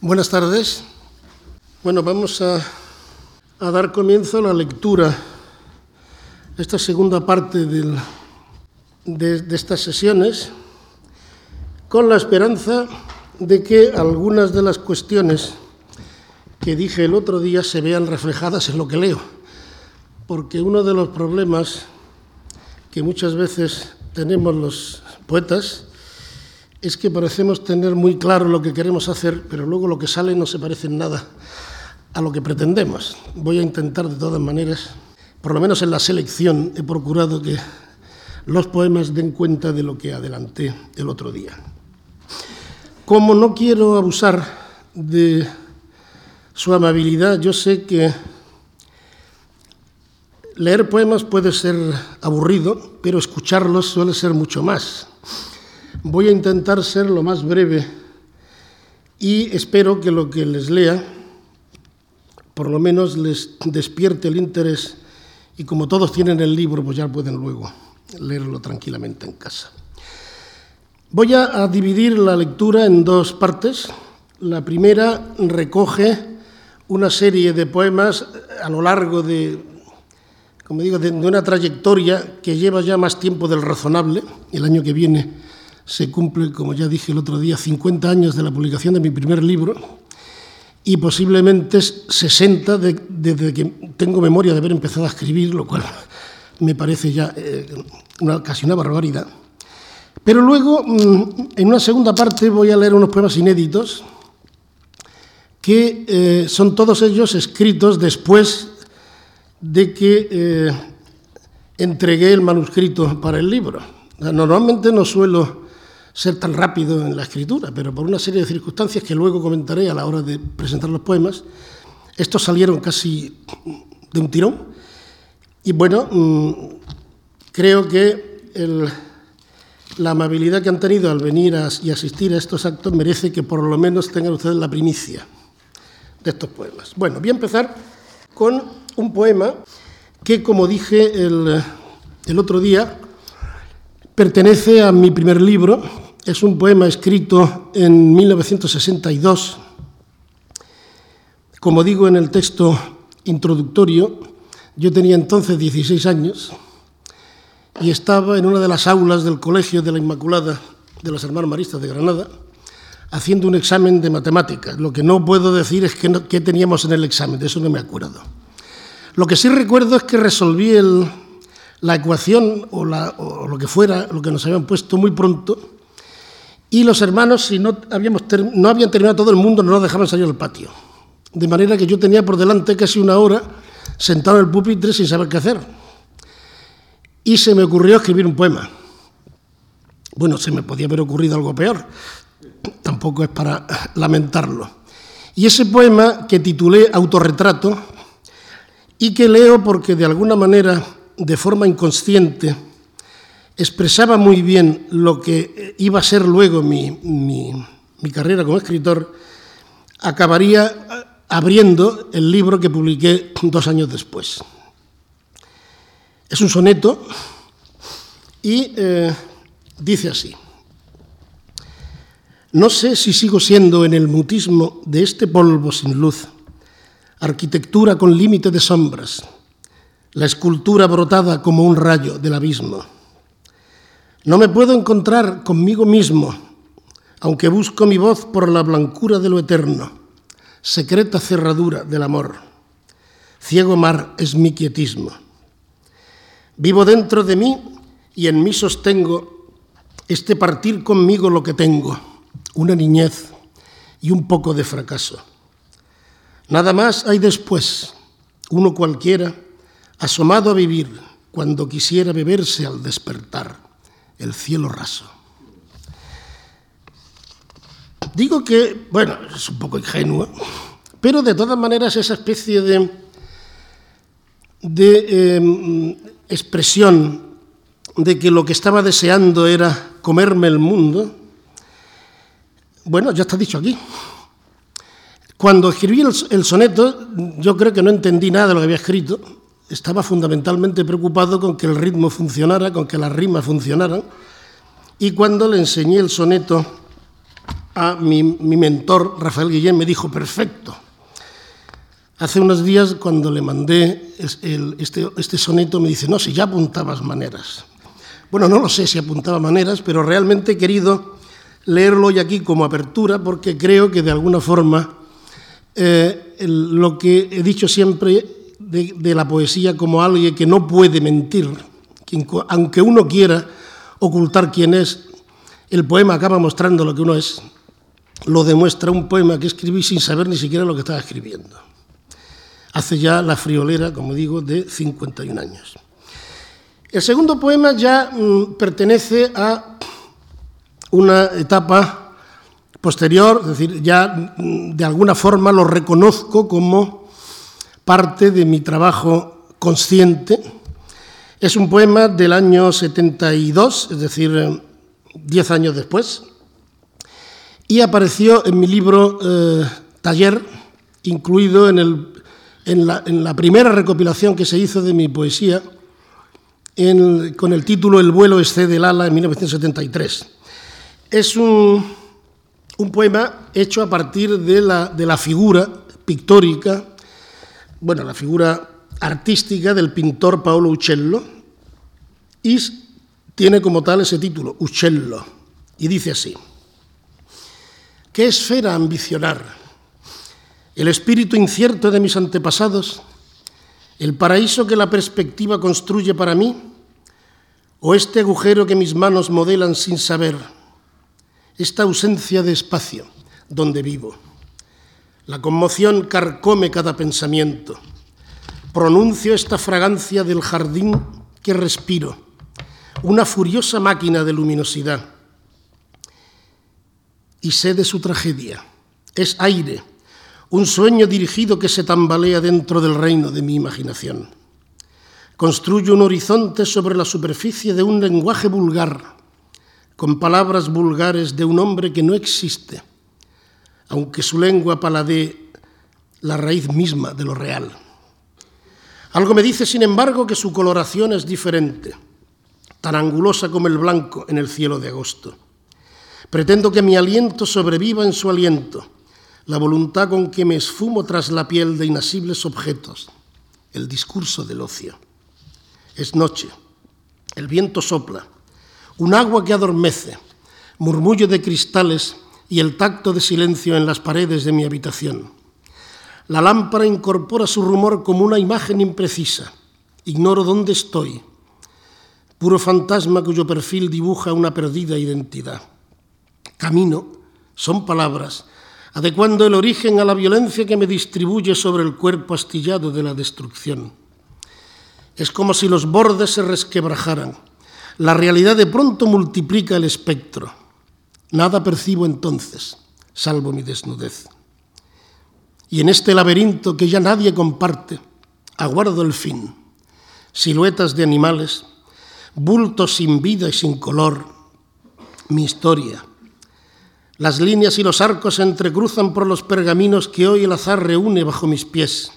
Buenas tardes. Bueno, vamos a, dar comienzo a la lectura, esta segunda parte de estas sesiones, con la esperanza de que algunas de las cuestiones que dije el otro día se vean reflejadas en lo que leo, porque uno de los problemas que muchas veces tenemos los poetas es que parecemos tener muy claro lo que queremos hacer, pero luego lo que sale no se parece en nada a lo que pretendemos. Voy a intentar de todas maneras, por lo menos en la selección, he procurado que los poemas den cuenta de lo que adelanté el otro día. Como no quiero abusar de su amabilidad, yo sé que leer poemas puede ser aburrido, pero escucharlos suele ser mucho más. Voy a intentar ser lo más breve y espero que lo que les lea por lo menos les despierte el interés y como todos tienen el libro, pues ya pueden luego leerlo tranquilamente en casa. Voy a, dividir la lectura en dos partes. La primera recoge una serie de poemas a lo largo de, como digo, de, de una trayectoria que lleva ya más tiempo del razonable. El año que viene se cumple, como ya dije el otro día, 50 años de la publicación de mi primer libro y posiblemente 60 de, desde que tengo memoria de haber empezado a escribir, lo cual me parece ya eh, una, casi una barbaridad. Pero luego, mm, en una segunda parte, voy a leer unos poemas inéditos que eh, son todos ellos escritos después de que eh, entregué el manuscrito para el libro. Normalmente no suelo ser tan rápido en la escritura, pero por una serie de circunstancias que luego comentaré a la hora de presentar los poemas, estos salieron casi de un tirón. Y bueno, mm, creo que la amabilidad que han tenido al venir y asistir a estos actos merece que por lo menos tengan ustedes la primicia de estos poemas. Bueno, voy a empezar con un poema que, como dije el otro día, pertenece a mi primer libro, es un poema escrito en 1962. Como digo en el texto introductorio, yo tenía entonces 16 años y estaba en una de las aulas del Colegio de la Inmaculada de los Hermanos Maristas de Granada haciendo un examen de matemáticas. Lo que no puedo decir es qué, no, teníamos en el examen, de eso no me acuerdo. Lo que sí recuerdo es que resolví la ecuación o, lo que fuera, lo que nos habían puesto muy pronto, y los hermanos, si no, habíamos no habían terminado todo el mundo, no nos dejaban salir al patio. De manera que yo tenía por delante casi una hora sentado en el pupitre sin saber qué hacer. Y se me ocurrió escribir un poema. Bueno, se me podía haber ocurrido algo peor. Tampoco es para lamentarlo. Y ese poema que titulé Autorretrato y que leo porque de alguna manera, de forma inconsciente, expresaba muy bien lo que iba a ser luego mi, carrera como escritor, acabaría abriendo el libro que publiqué dos años después. Es un soneto y eh, dice así. No sé si sigo siendo en el mutismo de este polvo sin luz, arquitectura con límite de sombras, la escultura brotada como un rayo del abismo no me puedo encontrar conmigo mismo, aunque busco mi voz por la blancura de lo eterno, secreta cerradura del amor. Ciego mar es mi quietismo. Vivo dentro de mí y en mí sostengo este partir conmigo lo que tengo, una niñez y un poco de fracaso. Nada más hay después, uno cualquiera, asomado a vivir cuando quisiera beberse al despertar el cielo raso. Digo que, bueno, es un poco ingenuo, pero de todas maneras esa especie de, de eh, expresión de que lo que estaba deseando era comerme el mundo, bueno, ya está dicho aquí. Cuando escribí el, el soneto, yo creo que no entendí nada de lo que había escrito, estaba fundamentalmente preocupado con que el ritmo funcionara, con que las rimas funcionaran, y cuando le enseñé el soneto a mi, mentor, Rafael Guillén, me dijo, perfecto. Hace unos días, cuando le mandé este, este soneto, me dice, no, si ya apuntabas maneras. Bueno, no lo sé si apuntaba maneras, pero realmente he querido leerlo hoy aquí como apertura porque creo que de alguna forma eh, lo que he dicho siempre de, la poesía como alguien que no puede mentir, aunque uno quiera ocultar quién es, el poema acaba mostrando lo que uno es, lo demuestra un poema que escribí sin saber ni siquiera lo que estaba escribiendo. Hace ya la friolera, como digo, de 51 años. El segundo poema ya mm, pertenece a una etapa posterior, es decir, ya mm, de alguna forma lo reconozco como parte de mi trabajo consciente. Es un poema del año 72, es decir, 10 años después, y apareció en mi libro eh, Taller, incluido en, la, primera recopilación que se hizo de mi poesía, con el título El vuelo excede ala en 1973. Es un, poema hecho a partir de la, figura pictórica, bueno, la figura artística del pintor Paolo Uccello, y tiene como tal ese título, Uccello, y dice así, ¿qué esfera ambicionar? ¿El espíritu incierto de mis antepasados? ¿El paraíso que la perspectiva construye para mí? ¿O este agujero que mis manos modelan sin saber? esta ausencia de espacio donde vivo. La conmoción carcome cada pensamiento. Pronuncio esta fragancia del jardín que respiro, una furiosa máquina de luminosidad. Y sé de su tragedia. Es aire, un sueño dirigido que se tambalea dentro del reino de mi imaginación. Construyo un horizonte sobre la superficie de un lenguaje vulgar con palabras vulgares de un hombre que no existe, aunque su lengua paladee la raíz misma de lo real. Algo me dice, sin embargo, que su coloración es diferente, tan angulosa como el blanco en el cielo de agosto. Pretendo que mi aliento sobreviva en su aliento, la voluntad con que me esfumo tras la piel de inasibles objetos, el discurso del ocio. Es noche, el viento sopla, un agua que adormece, murmullo de cristales y el tacto de silencio en las paredes de mi habitación. La lámpara incorpora su rumor como una imagen imprecisa. Ignoro dónde estoy. Puro fantasma cuyo perfil dibuja una perdida identidad. Camino son palabras, adecuando el origen a la violencia que me distribuye sobre el cuerpo astillado de la destrucción. Es como si los bordes se resquebrajaran la realidad de pronto multiplica el espectro. Nada percibo entonces, salvo mi desnudez. Y en este laberinto que ya nadie comparte, aguardo el fin. Siluetas de animales, bultos sin vida y sin color, mi historia. Las líneas y los arcos se entrecruzan por los pergaminos que hoy el azar reúne bajo mis pies.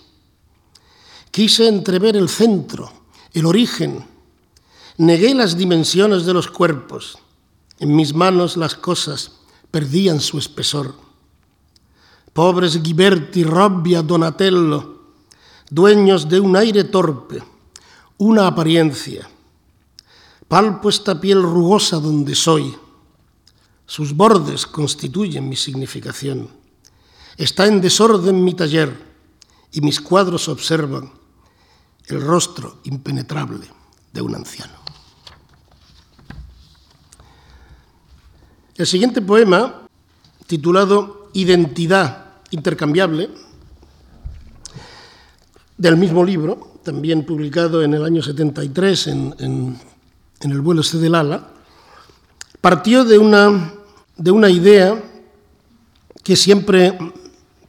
Quise entrever el centro, el origen, Negué las dimensiones de los cuerpos. En mis manos las cosas perdían su espesor. Pobres Ghiberti, Robbia, Donatello, dueños de un aire torpe, una apariencia. Palpo esta piel rugosa donde soy. Sus bordes constituyen mi significación. Está en desorden mi taller y mis cuadros observan el rostro impenetrable de un anciano. El siguiente poema, titulado Identidad intercambiable, del mismo libro, también publicado en el año 73 en, el vuelo C del ala, partió de una, de una idea que siempre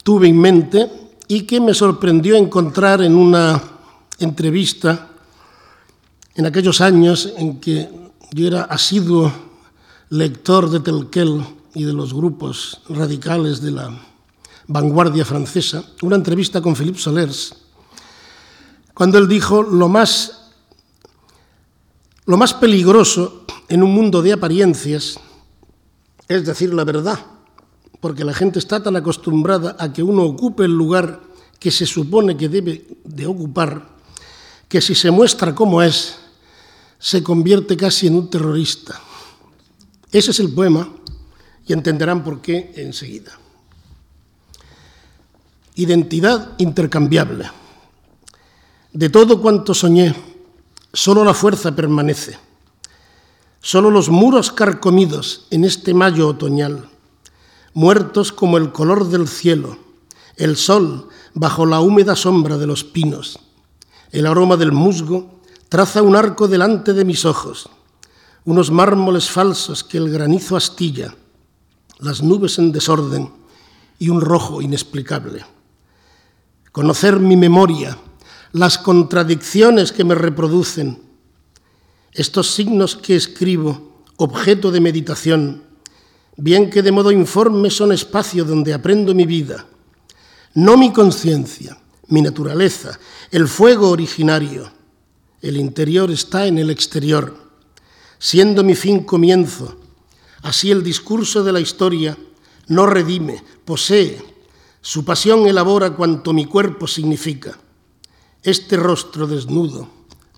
tuve en mente y que me sorprendió encontrar en una entrevista en aquellos años en que yo era asiduo lector de Telquel y de los grupos radicales de la vanguardia francesa, una entrevista con Philippe Solers, cuando él dijo lo más, lo más peligroso en un mundo de apariencias es decir la verdad, porque la gente está tan acostumbrada a que uno ocupe el lugar que se supone que debe de ocupar, que si se muestra como es, se convierte casi en un terrorista. Ese es el poema y entenderán por qué enseguida. Identidad intercambiable. De todo cuanto soñé, solo la fuerza permanece. Solo los muros carcomidos en este mayo otoñal, muertos como el color del cielo, el sol bajo la húmeda sombra de los pinos. El aroma del musgo traza un arco delante de mis ojos, unos mármoles falsos que el granizo astilla, las nubes en desorden y un rojo inexplicable. Conocer mi memoria, las contradicciones que me reproducen, estos signos que escribo, objeto de meditación, bien que de modo informe son espacio donde aprendo mi vida, no mi conciencia, mi naturaleza, el fuego originario. El interior está en el exterior, siendo mi fin comienzo. Así el discurso de la historia no redime, posee, su pasión elabora cuanto mi cuerpo significa este rostro desnudo,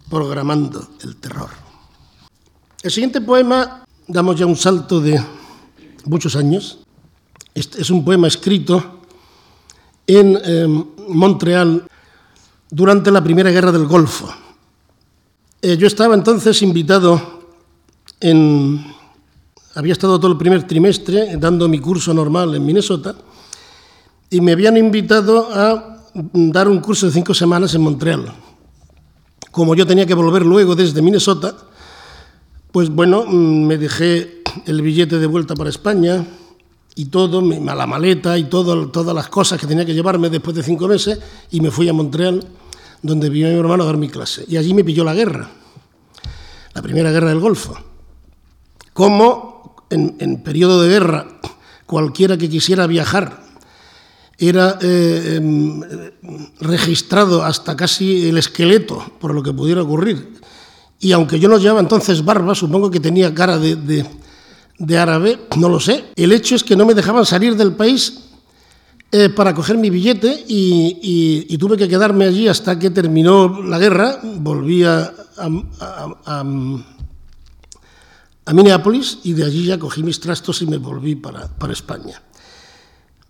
programando el terror. El siguiente poema, damos ya un salto de muchos años, este es un poema escrito en em, Montreal durante la Primera Guerra del Golfo. Eh, yo estaba entonces invitado en... Había estado todo el primer trimestre dando mi curso normal en Minnesota y me habían invitado a dar un curso de cinco semanas en Montreal. Como yo tenía que volver luego desde Minnesota, pues bueno, mm, me dejé el billete de vuelta para España y todo, la maleta y todo, todas las cosas que tenía que llevarme después de cinco meses y me fui a Montreal, donde vino mi hermano a dar mi clase. Y allí me pilló la guerra, la primera guerra del Golfo. Como en, en periodo de guerra cualquiera que quisiera viajar era eh, em, registrado hasta casi el esqueleto por lo que pudiera ocurrir. Y aunque yo no llevaba entonces barba, supongo que tenía cara de, árabe, no lo sé. El hecho es que no me dejaban salir del país eh, para coger mi billete y, tuve que quedarme allí hasta que terminó la guerra. Volví a, Minneapolis y de allí ya cogí mis trastos y me volví para España.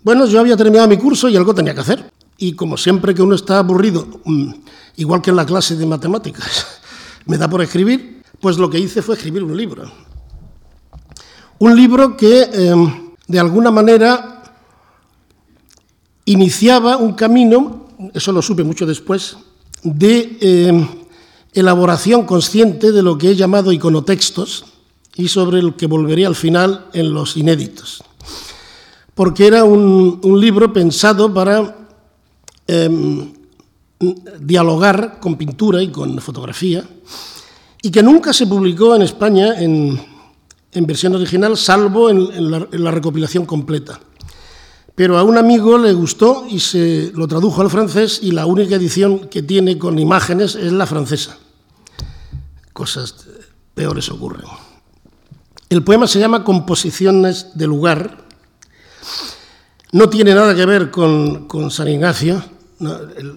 Bueno, yo había terminado mi curso y algo tenía que hacer. Y como siempre que uno está aburrido, mm, igual que en la clase de matemáticas, me da por escribir, pues lo que hice fue escribir un libro. Un libro que em, de alguna manera iniciaba un camino, eso lo supe mucho después, de em, elaboración consciente de lo que he llamado iconotextos y sobre el que volveré al final en los inéditos porque era un, libro pensado para em, dialogar con pintura y con fotografía, y que nunca se publicó en España en, versión original, salvo en, la, recopilación completa. Pero a un amigo le gustó y se lo tradujo al francés y la única edición que tiene con imágenes es la francesa. Cosas peores ocurren. El poema se llama Composiciones de lugar no tiene nada que ver con, San Ignacio.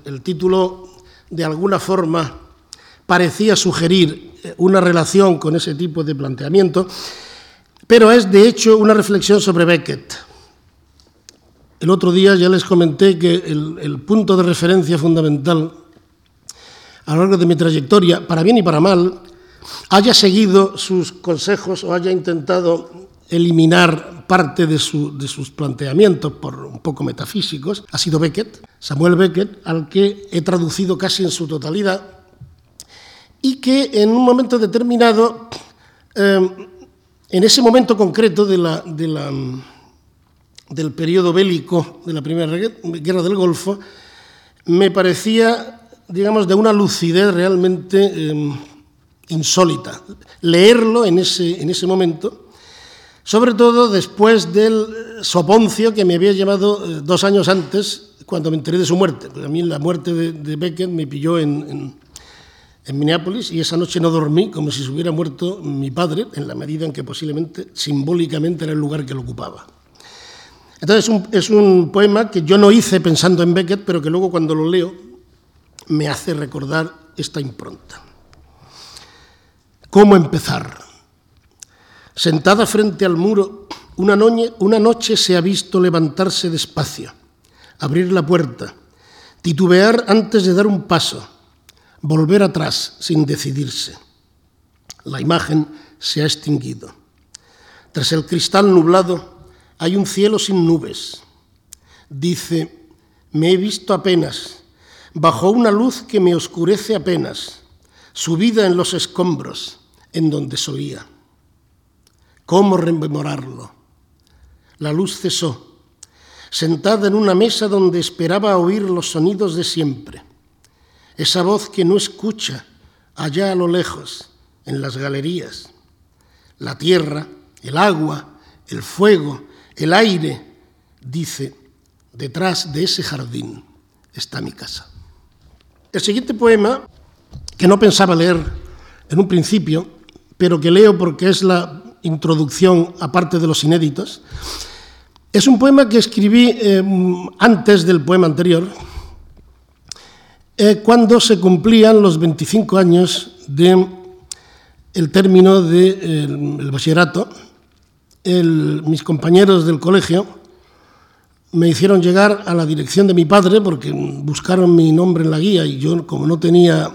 el, título, de alguna forma, parecía sugerir eh, una relación con ese tipo de planteamiento, pero es, de hecho, una reflexión sobre Beckett. El otro día ya les comenté que el punto de referencia fundamental a lo largo de mi trayectoria, para bien y para mal, haya seguido sus consejos o haya intentado eliminar parte de, sus planteamientos por un poco metafísicos, ha sido Beckett, Samuel Beckett, al que he traducido casi en su totalidad, y que en un momento determinado, em, en ese momento concreto de la, del periodo bélico de la Primera Guerra del Golfo, me parecía, digamos, de una lucidez realmente em, insólita. Leerlo en ese, en ese momento sobre todo después del soponcio que me había llevado eh, dos años antes, cuando me enteré de su muerte. a mí la muerte de, Beckett me pilló en, Minneapolis y esa noche no dormí como si se hubiera muerto mi padre, en la medida en que posiblemente simbólicamente era el lugar que lo ocupaba. Entonces es un, poema que yo no hice pensando en Beckett, pero que luego cuando lo leo me hace recordar esta impronta. ¿Cómo empezar? Sentada frente al muro, una, noche se ha visto levantarse despacio, abrir la puerta, titubear antes de dar un paso, volver atrás sin decidirse. La imagen se ha extinguido. Tras el cristal nublado, hay un cielo sin nubes. Dice, me he visto apenas, bajo una luz que me oscurece apenas, subida en los escombros, en donde solía. ¿Cómo rememorarlo? La luz cesó, sentada en una mesa donde esperaba oír los sonidos de siempre. Esa voz que no escucha allá a lo lejos, en las galerías. La tierra, el agua, el fuego, el aire dice, detrás de ese jardín está mi casa. El siguiente poema, que no pensaba leer en un principio, pero que leo porque es la introducción aparte de los inéditos, es un poema que escribí eh, antes del poema anterior, eh, cuando se cumplían los 25 años del el término del de, bachillerato. Mis compañeros del colegio me hicieron llegar a la dirección de mi padre porque buscaron mi nombre en la guía y yo, como no tenía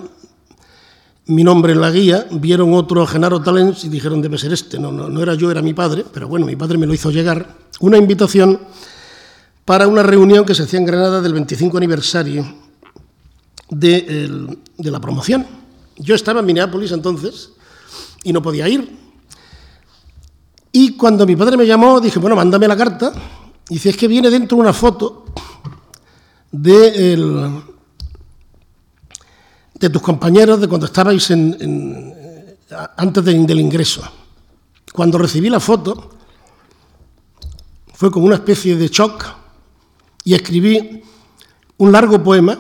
mi nombre en la guía, vieron otro Genaro Talens y dijeron, debe ser este. No, no, era yo, era mi padre, pero bueno, mi padre me lo hizo llegar. Una invitación para una reunión que se hacía en Granada del 25 aniversario de, de la promoción. Yo estaba en Minneapolis entonces y no podía ir, y cuando mi padre me llamó, dije, bueno, mándame la carta. Y dice, es que viene dentro una foto de, de tus compañeros de cuando estabais en, antes del ingreso. Cuando recibí la foto, fue como una especie de shock y escribí un largo poema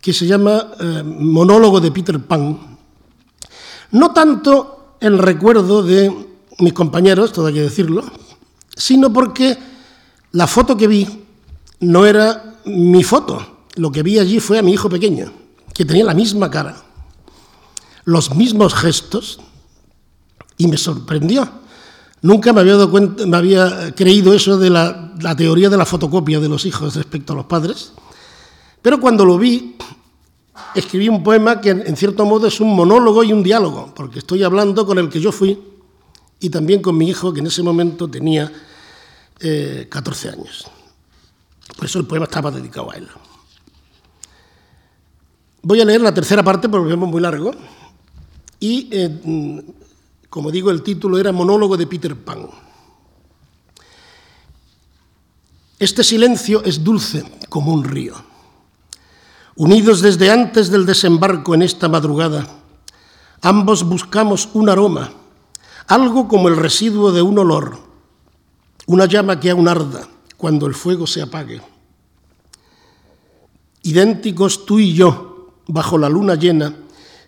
que se llama eh, Monólogo de Peter Pan. No tanto el recuerdo de mis compañeros, todo hay que decirlo, sino porque la foto que vi no era mi foto. Lo que vi allí fue a mi hijo pequeño, que tenía la misma cara, los mismos gestos, y me sorprendió. Nunca me había, dado cuenta, me había creído eso de la, teoría de la fotocopia de los hijos respecto a los padres, pero cuando lo vi, escribí un poema que en cierto modo es un monólogo y un diálogo, porque estoy hablando con el que yo fui y también con mi hijo, que en ese momento tenía 14 eh, años. Por eso el poema estaba dedicado a él. Voy a leer la tercera parte porque es muy largo. Y, eh, como digo, el título era Monólogo de Peter Pan. Este silencio es dulce como un río. Unidos desde antes del desembarco en esta madrugada, ambos buscamos un aroma algo como el residuo de un olor, una llama que aún arda cuando el fuego se apague. Idénticos tú y yo, bajo la luna llena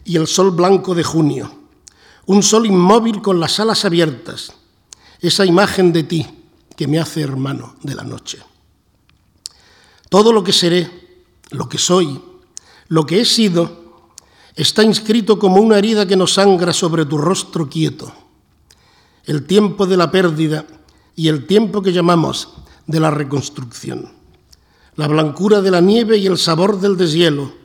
y el sol blanco de junio, un sol inmóvil con las alas abiertas, esa imagen de ti que me hace hermano de la noche. Todo lo que seré, lo que soy, lo que he sido, está inscrito como una herida que nos sangra sobre tu rostro quieto. El tiempo de la pérdida y el tiempo que llamamos de la reconstrucción, la blancura de la nieve y el sabor del deshielo,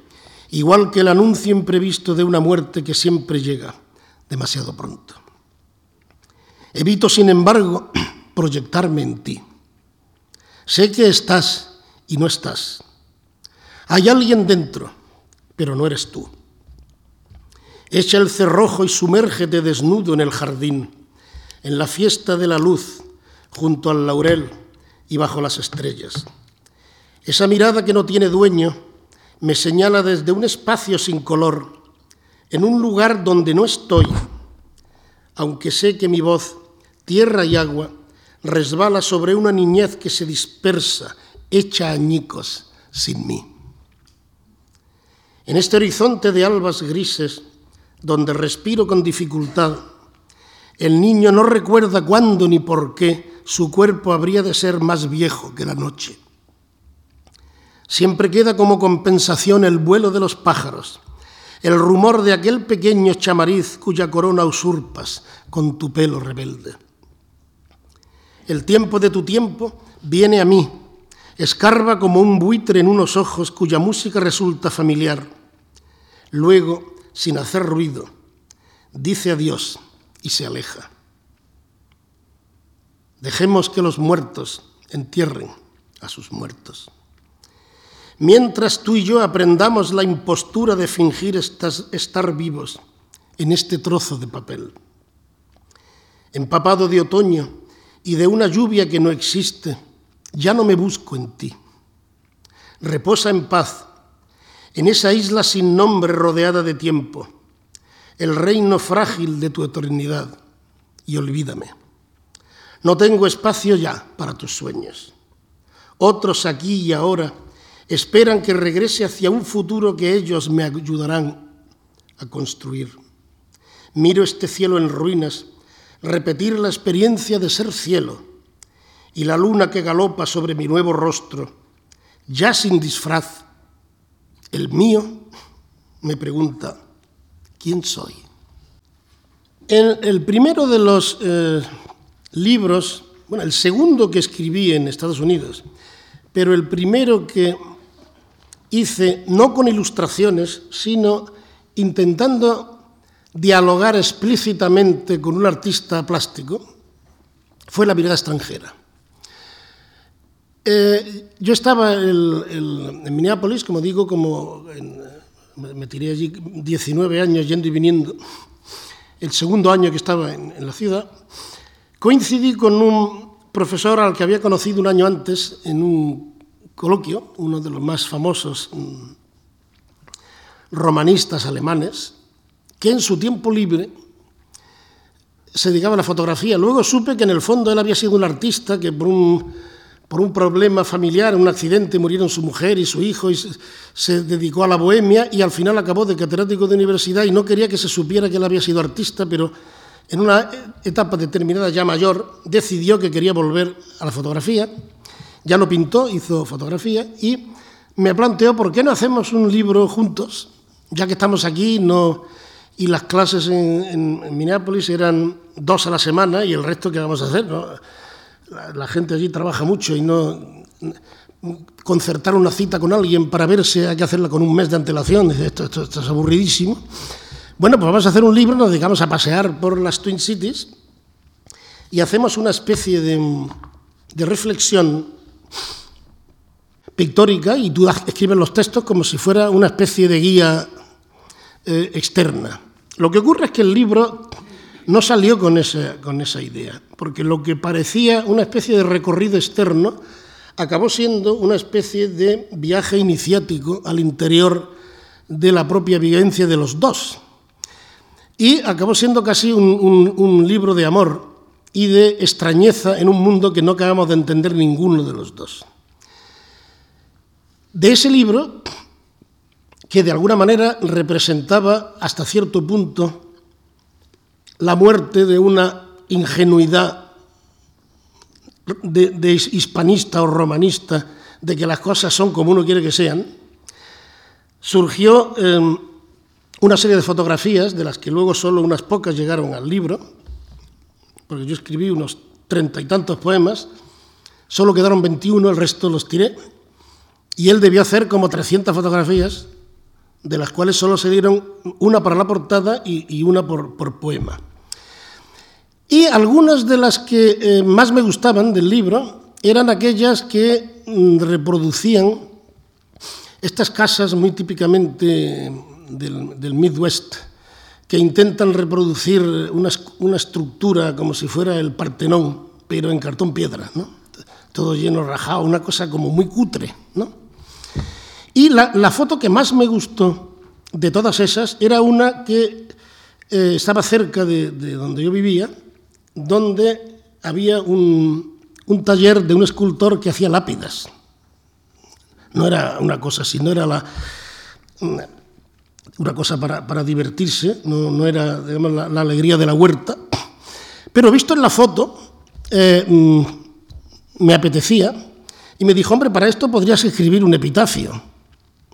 igual que el anuncio imprevisto de una muerte que siempre llega demasiado pronto. Evito, sin embargo, proyectarme en ti. Sé que estás y no estás. Hay alguien dentro, pero no eres tú. Echa el cerrojo y sumérgete desnudo en el jardín en la fiesta de la luz, junto al laurel y bajo las estrellas. Esa mirada que no tiene dueño me señala desde un espacio sin color, en un lugar donde no estoy, aunque sé que mi voz, tierra y agua, resbala sobre una niñez que se dispersa, hecha añicos sin mí. En este horizonte de albas grises, donde respiro con dificultad, el niño no recuerda cuándo ni por qué su cuerpo habría de ser más viejo que la noche. Siempre queda como compensación el vuelo de los pájaros, el rumor de aquel pequeño chamariz cuya corona usurpas con tu pelo rebelde. El tiempo de tu tiempo viene a mí, escarba como un buitre en unos ojos cuya música resulta familiar. Luego, sin hacer ruido, dice adiós y se aleja. Dejemos que los muertos entierren a sus muertos. Mientras tú y yo aprendamos la impostura de fingir estar vivos en este trozo de papel. Empapado de otoño y de una lluvia que no existe, ya no me busco en ti. Reposa en paz, en esa isla sin nombre rodeada de tiempo, el reino frágil de tu eternidad, y olvídame. No tengo espacio ya para tus sueños. Otros aquí y ahora esperan que regrese hacia un futuro que ellos me ayudarán a construir. Miro este cielo en ruinas, repetir la experiencia de ser cielo y la luna que galopa sobre mi nuevo rostro, ya sin disfraz. El mío me pregunta, ¿quién soy? El primero de los eh, libros, bueno, el segundo que escribí en Estados Unidos, pero el primero que hice no con ilustraciones, sino intentando dialogar explícitamente con un artista plástico, fue La mirada extranjera. Eh, yo estaba en Minneapolis, como digo, como me tiré allí 19 años yendo y viniendo, el segundo año que estaba en la ciudad, Coincidí con un profesor al que había conocido un año antes en un coloquio, uno de los más famosos mm, romanistas alemanes, que en su tiempo libre se dedicaba a la fotografía. Luego supe que en el fondo él había sido un artista que por un, problema familiar, un accidente, murieron su mujer y su hijo y se, se, dedicó a la bohemia y al final acabó de catedrático de universidad y no quería que se supiera que él había sido artista, pero en una etapa determinada ya mayor, decidió que quería volver a la fotografía, ya no pintó, hizo fotografía y me planteó, ¿por qué no hacemos un libro juntos? Ya que estamos aquí y las clases en, Minneapolis eran dos a la semana y el resto, ¿qué vamos a hacer? La, gente allí trabaja mucho y no concertar una cita con alguien para verse hay que hacerla con un mes de antelación, esto es aburridísimo. Bueno, pues vamos a hacer un libro, nos dedicamos a pasear por las Twin Cities y hacemos una especie de, reflexión pictórica y tú escribes los textos como si fuera una especie de guía eh, externa. Lo que ocurre es que el libro no salió con esa, con esa idea, porque lo que parecía una especie de recorrido externo acabó siendo una especie de viaje iniciático al interior de la propia vivencia de los dos. Y acabó siendo casi un, libro de amor y de extrañeza en un mundo que no acabamos de entender ninguno de los dos. De ese libro, que de alguna manera representaba hasta cierto punto la muerte de una ingenuidad de, hispanista o romanista, de que las cosas son como uno quiere que sean, surgió em, una serie de fotografías, de las que luego solo unas pocas llegaron al libro, porque yo escribí unos treinta y tantos poemas, solo quedaron 21, el resto los tiré, y él debió hacer como 300 fotografías, de las cuales solo se dieron una para la portada y, una por, poema. Y algunas de las que eh, más me gustaban del libro eran aquellas que mm, reproducían estas casas muy típicamente del, Midwest que intentan reproducir una, estructura como si fuera el Partenón, pero en cartón piedra, ¿no? todo lleno rajado, una cosa como muy cutre. ¿no? Y la, foto que más me gustó de todas esas era una que eh, estaba cerca de, donde yo vivía, donde había un, un taller de un escultor que hacía lápidas. No era una cosa así, no era la, una cosa para, divertirse, no, era la, alegría de la huerta. Pero visto en la foto, eh, mm, me apetecía y me dijo, hombre, para esto podrías escribir un epitafio.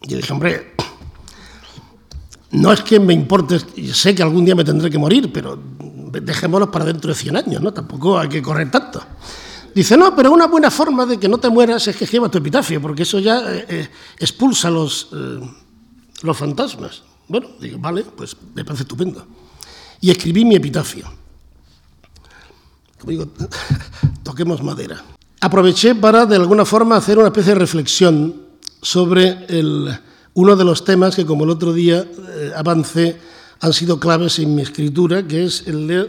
Y yo dije, hombre, no es que me importe, sé que algún día me tendré que morir, pero dejémoslo para dentro de 100 años, ¿no? Tampoco hay que correr tanto. Dice, no, pero una buena forma de que no te mueras es que escribas tu epitafio, porque eso ya eh, eh, expulsa los, los fantasmas. Bueno, digo, vale, pues me parece estupendo. Y escribí mi epitafio. Como digo, toquemos madera. Aproveché para, de alguna forma, hacer una especie de reflexión sobre el, uno de los temas que, como el otro día avancé, han sido claves en mi escritura, que es el de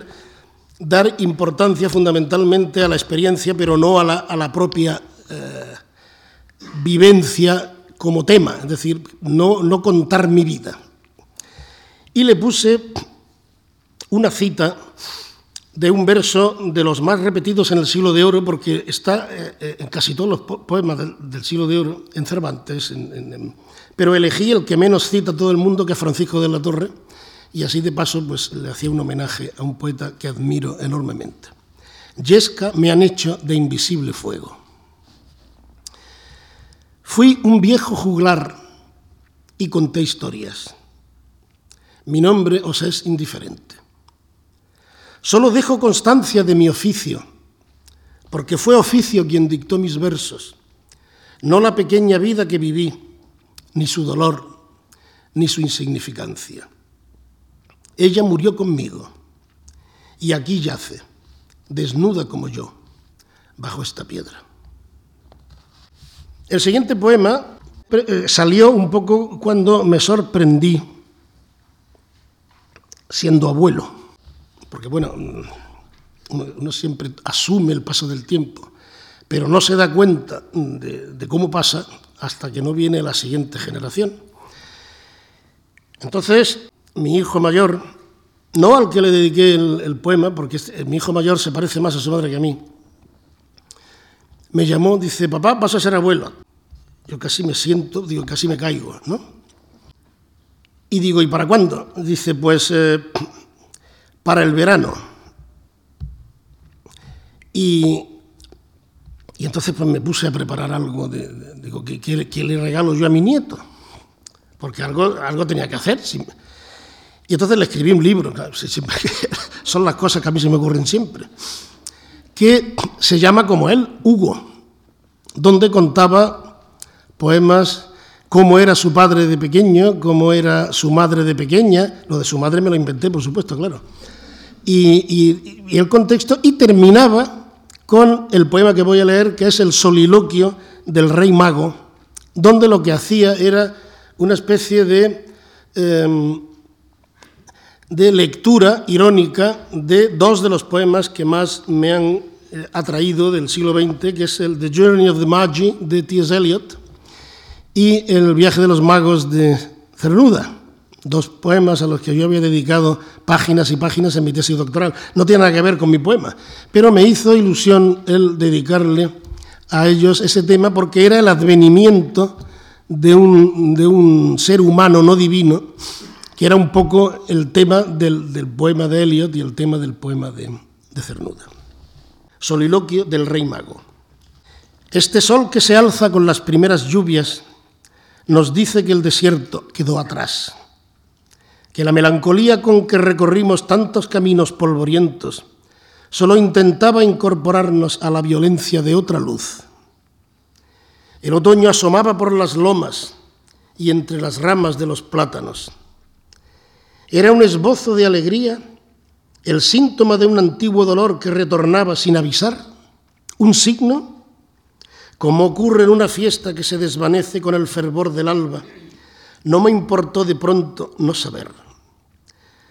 dar importancia fundamentalmente a la experiencia, pero no a la, propia eh, vivencia como tema, es decir, no, no contar mi vida. Y le puse una cita de un verso de los más repetidos en el siglo de oro, porque está eh, eh, en casi todos los poemas del, siglo de oro, en Cervantes, pero elegí el que menos cita todo el mundo, que es Francisco de la Torre, y así de paso pues le hacía un homenaje a un poeta que admiro enormemente. Yesca me han hecho de invisible fuego. Fui un viejo juglar y conté historias. Mi nombre os es indiferente. Solo dejo constancia de mi oficio, porque fue oficio quien dictó mis versos, no la pequeña vida que viví, ni su dolor, ni su insignificancia. Ella murió conmigo y aquí yace, desnuda como yo, bajo esta piedra. El siguiente poema eh, salió un poco cuando me sorprendí siendo abuelo, porque bueno, uno siempre asume el paso del tiempo, pero no se da cuenta de, cómo pasa hasta que no viene la siguiente generación. Entonces, mi hijo mayor, no al que le dediqué el, poema, porque mi hijo mayor se parece más a su madre que a mí, me llamó, dice, papá, vas a ser abuelo. Yo casi me siento, digo, casi me caigo, ¿no? Y digo, ¿y para cuándo? Dice, pues eh, para el verano. Y, entonces pues me puse a preparar algo, de, digo, ¿qué, le regalo yo a mi nieto? Porque algo, algo tenía que hacer. Y entonces le escribí un libro, son las cosas que a mí se me ocurren siempre, que se llama como él, Hugo, donde contaba poemas, cómo era su padre de pequeño, cómo era su madre de pequeña, lo de su madre me lo inventé, por supuesto, claro, y, el contexto, y terminaba con el poema que voy a leer, que es el soliloquio del rey mago, donde lo que hacía era una especie de... Em, de lectura irónica de dos de los poemas que más me han eh, atraído del siglo XX, que es el The Journey of the Magi de T.S. Eliot y El viaje de los magos de Cernuda, dos poemas a los que yo había dedicado páginas y páginas en mi tesis doctoral. No tiene nada que ver con mi poema, pero me hizo ilusión el dedicarle a ellos ese tema porque era el advenimiento de un, de un ser humano no divino que era un poco el tema del, poema de Eliot y el tema del poema de Cernuda. Soliloquio del rey mago. Este sol que se alza con las primeras lluvias nos dice que el desierto quedó atrás, que la melancolía con que recorrimos tantos caminos polvorientos solo intentaba incorporarnos a la violencia de otra luz. El otoño asomaba por las lomas y entre las ramas de los plátanos era un esbozo de alegría, el síntoma de un antiguo dolor que retornaba sin avisar, un signo, como ocurre en una fiesta que se desvanece con el fervor del alba. No me importó de pronto no saber.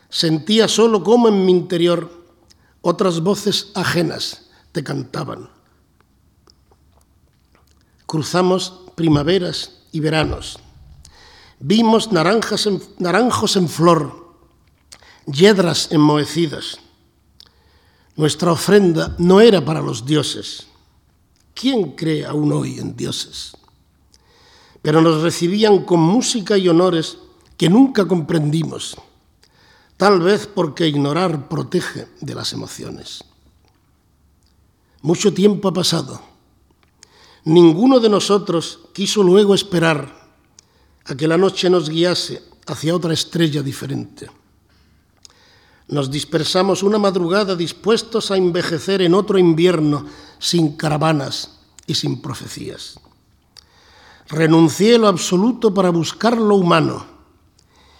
Sentía solo como en mi interior otras voces ajenas te cantaban. Cruzamos primaveras y veranos. Vimos naranjas naranjos en flor yedras enmohecidas. Nuestra ofrenda no era para los dioses. ¿Quién cree aún hoy en dioses? Pero nos recibían con música y honores que nunca comprendimos, tal vez porque ignorar protege de las emociones. Mucho tiempo ha pasado ninguno de nosotros quiso luego esperar a que la noche nos guiase hacia otra estrella diferente. Nos dispersamos una madrugada dispuestos a envejecer en otro invierno sin caravanas y sin profecías. Renuncié lo absoluto para buscar lo humano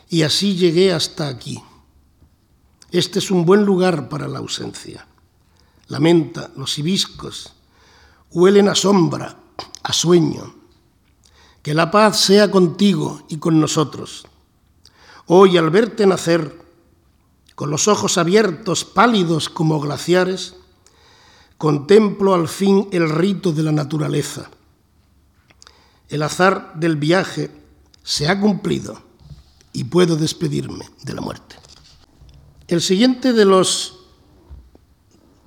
y así llegué hasta aquí. Este es un buen lugar para la ausencia. La menta, los hibiscos, huelen a sombra, a sueño. Que la paz sea contigo y con nosotros. Hoy al verte nacer, con los ojos abiertos, pálidos como glaciares, contemplo al fin el rito de la naturaleza. El azar del viaje se ha cumplido y puedo despedirme de la muerte. El siguiente de los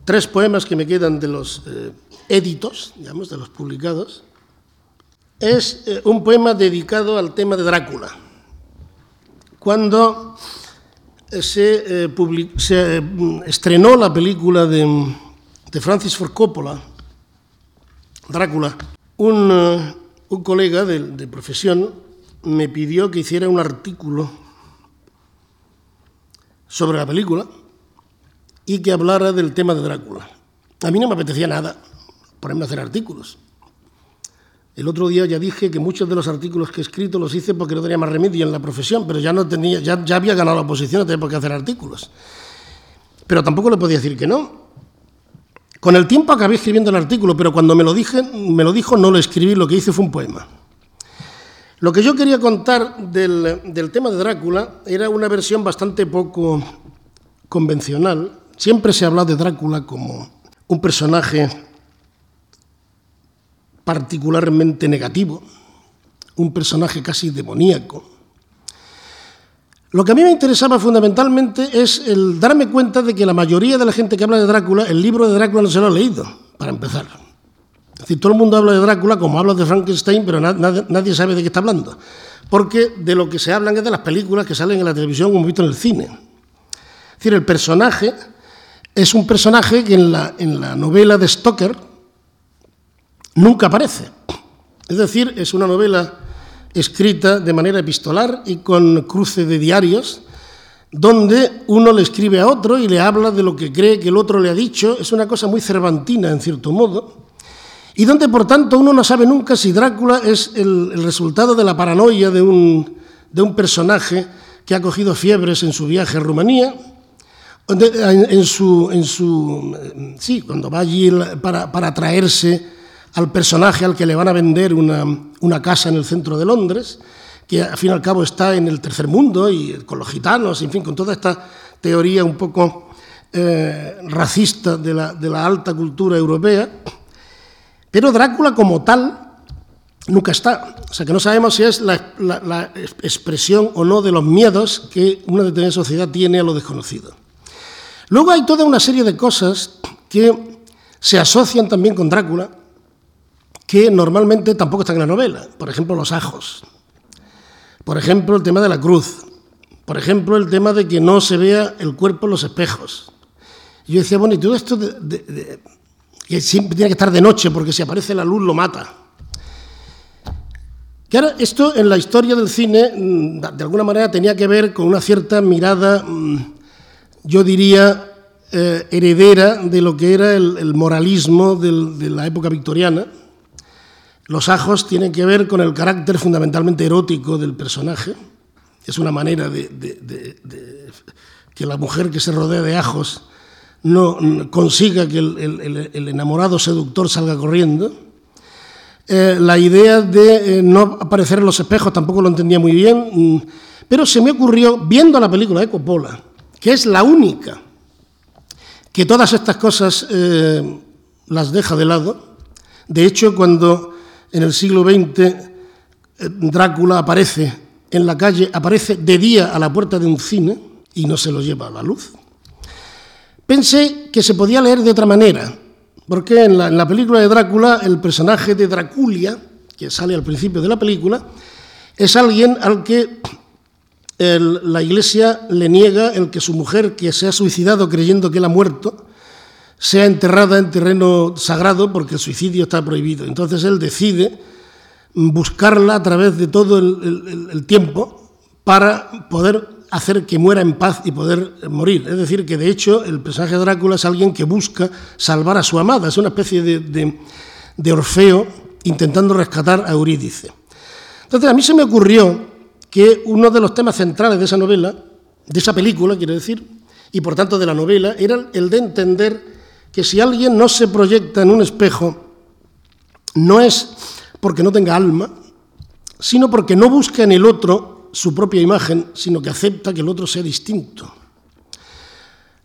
tres poemas que me quedan de los eh, éditos, digamos, de los publicados, es eh, un poema dedicado al tema de Drácula. Cuando eh, se, mm, estrenó la película de, Francis Ford Coppola, Drácula, un, colega de profesión me pidió que hiciera un artículo sobre la película y que hablara del tema de Drácula. A mí no me apetecía nada ponerme a hacer artículos. El otro día ya dije que muchos de los artículos que he escrito los hice porque no tenía más remedio en la profesión, pero ya no tenía, ya, había ganado la oposición, no tenía por qué hacer artículos. Pero tampoco le podía decir que no. Con el tiempo acabé escribiendo el artículo, pero cuando me lo, dije, me lo dijo no lo escribí, lo que hice fue un poema. Lo que yo quería contar del, del tema de Drácula era una versión bastante poco convencional, Siempre se habla de Drácula como un personaje particularmente negativo, un personaje casi demoníaco. Lo que a mí me interesaba fundamentalmente es el darme cuenta de que la mayoría de la gente que habla de Drácula, el libro de Drácula no se lo ha leído, para empezar. Es decir, todo el mundo habla de Drácula como habla de Frankenstein, pero nadie, sabe de qué está hablando. Porque de lo que se hablan es de las películas que salen en la televisión, como visto en el cine. Es decir, el personaje es un personaje que en la novela de Stoker nunca aparece. Es decir, es una novela escrita de manera epistolar y con cruce de diarios, donde uno le escribe a otro y le habla de lo que cree que el otro le ha dicho. Es una cosa muy cervantina, en cierto modo, y donde, por tanto, uno no sabe nunca si Drácula es el, resultado de la paranoia de un, de un personaje que ha cogido fiebres en su viaje a Rumanía, en su, en su, sí, cuando va allí para, para traerse al personaje al que le van a vender una, una, casa en el centro de Londres, que al fin y al cabo está en el tercer mundo y con los gitanos, en fin, con toda esta teoría un poco eh, racista de la, de la, alta cultura europea. Pero Drácula como tal nunca está. O sea que no sabemos si es la, la, la expresión o no de los miedos que una determinada sociedad tiene a lo desconocido. Luego hay toda una serie de cosas que se asocian también con Drácula, que normalmente tampoco están en la novela. Por ejemplo, los ajos. Por ejemplo, el tema de la cruz. Por ejemplo, el tema de que no se vea el cuerpo en los espejos. yo decía, bueno, y todo esto que siempre tiene que estar de noche porque si aparece la luz lo mata. Que ahora, esto en la historia del cine, mm, de alguna manera, tenía que ver con una cierta mirada mm, yo diría, eh, heredera de lo que era el, moralismo de la época victoriana. Los ajos tienen que ver con el carácter fundamentalmente erótico del personaje. Es una manera de, que la mujer que se rodea de ajos no consiga que el, enamorado seductor salga corriendo. Eh, la idea de eh, no aparecer en los espejos tampoco lo entendía muy bien, mm, pero se me ocurrió, viendo la película de Coppola, que es la única que todas estas cosas eh, las deja de lado. De hecho, cuando en el siglo XX eh, Drácula aparece en la calle, aparece de día a la puerta de un cine y no se lo lleva a la luz. Pensé que se podía leer de otra manera, porque en la, película de Drácula el personaje de Draculia, que sale al principio de la película, es alguien al que la Iglesia le niega el que su mujer, que se ha suicidado creyendo que él ha muerto, sea enterrada en terreno sagrado porque el suicidio está prohibido. Entonces él decide buscarla a través de todo el, tiempo para poder hacer que muera en paz y poder morir. Es decir, que de hecho el personaje de Drácula es alguien que busca salvar a su amada, es una especie de, de Orfeo intentando rescatar a Eurídice. Entonces a mí se me ocurrió que uno de los temas centrales de esa novela, de esa película, quiero decir, y por tanto de la novela, era el de entender que si alguien no se proyecta en un espejo, no es porque no tenga alma, sino porque no busca en el otro su propia imagen, sino que acepta que el otro sea distinto.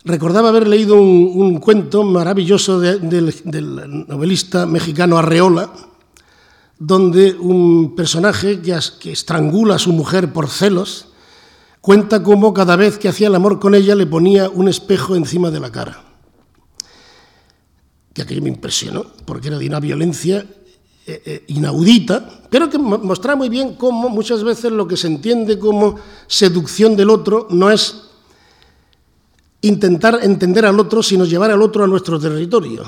Recordaba haber leído un, cuento maravilloso del, novelista mexicano Arreola, donde un personaje que, que estrangula a su mujer por celos cuenta cómo cada vez que hacía el amor con ella le ponía un espejo encima de la cara. Que aquello me impresionó, porque era de una violencia eh, eh, inaudita, pero que mostraba muy bien cómo muchas veces lo que se entiende como seducción del otro no es intentar entender al otro, sino llevar al otro a nuestro territorio.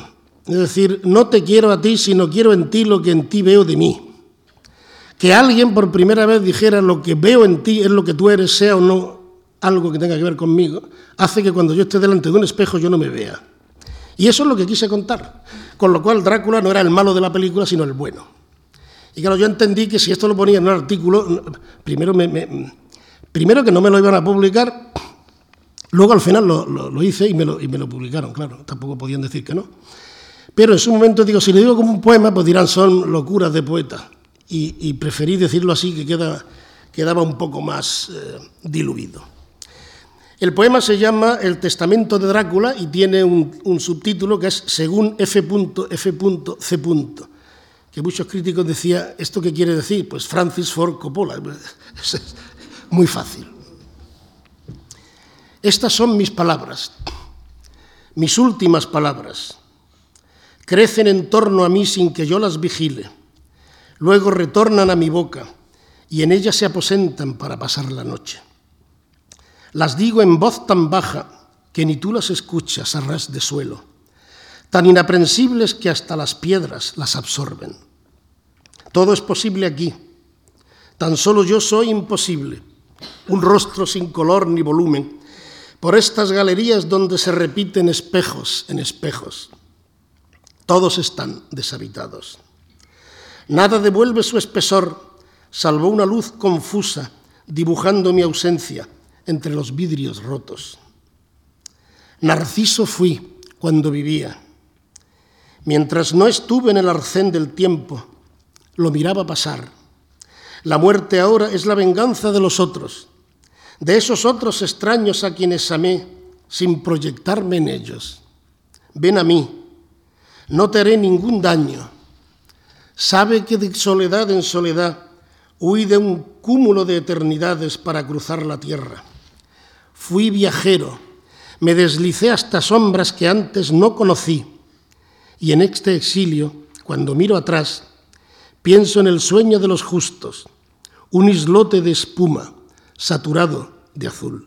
Es decir, no te quiero a ti, sino quiero en ti lo que en ti veo de mí. Que alguien por primera vez dijera lo que veo en ti es lo que tú eres, sea o no algo que tenga que ver conmigo, hace que cuando yo esté delante de un espejo yo no me vea. Y eso es lo que quise contar. Con lo cual Drácula no era el malo de la película, sino el bueno. Y claro, yo entendí que si esto lo ponía en un artículo, primero, que no me lo iban a publicar, luego al final lo, hice y me lo, lo, publicaron, claro, tampoco podían decir que no. Pero en su momento digo, si le digo como un poema, pues dirán son locuras de poeta. Y, preferí decirlo así, que queda, quedaba un poco más eh, diluido. El poema se llama El Testamento de Drácula y tiene un, subtítulo que es Según F.F.C. Que muchos críticos decían, ¿esto qué quiere decir? Pues Francis Ford Coppola. Es muy fácil. Estas son mis palabras, mis últimas palabras. Crecen en torno a mí sin que yo las vigile. Luego retornan a mi boca y en ella se aposentan para pasar la noche. Las digo en voz tan baja que ni tú las escuchas a ras de suelo, tan inaprensibles que hasta las piedras las absorben. Todo es posible aquí. Tan solo yo soy imposible, un rostro sin color ni volumen, por estas galerías donde se repiten espejos en espejos. Todos están deshabitados. Nada devuelve su espesor, salvo una luz confusa, dibujando mi ausencia, entre los vidrios rotos. Narciso fui cuando vivía. Mientras no estuve en el arcén del tiempo, lo miraba pasar. La muerte ahora es la venganza de los otros, de esos otros extraños a quienes amé sin proyectarme en ellos. Ven a mí, no te haré ningún daño. Sabe que de soledad en soledad huí de un cúmulo de eternidades para cruzar la tierra. Fui viajero, me deslicé hasta sombras que antes no conocí, y en este exilio, cuando miro atrás, pienso en el sueño de los justos, un islote de espuma saturado de azul.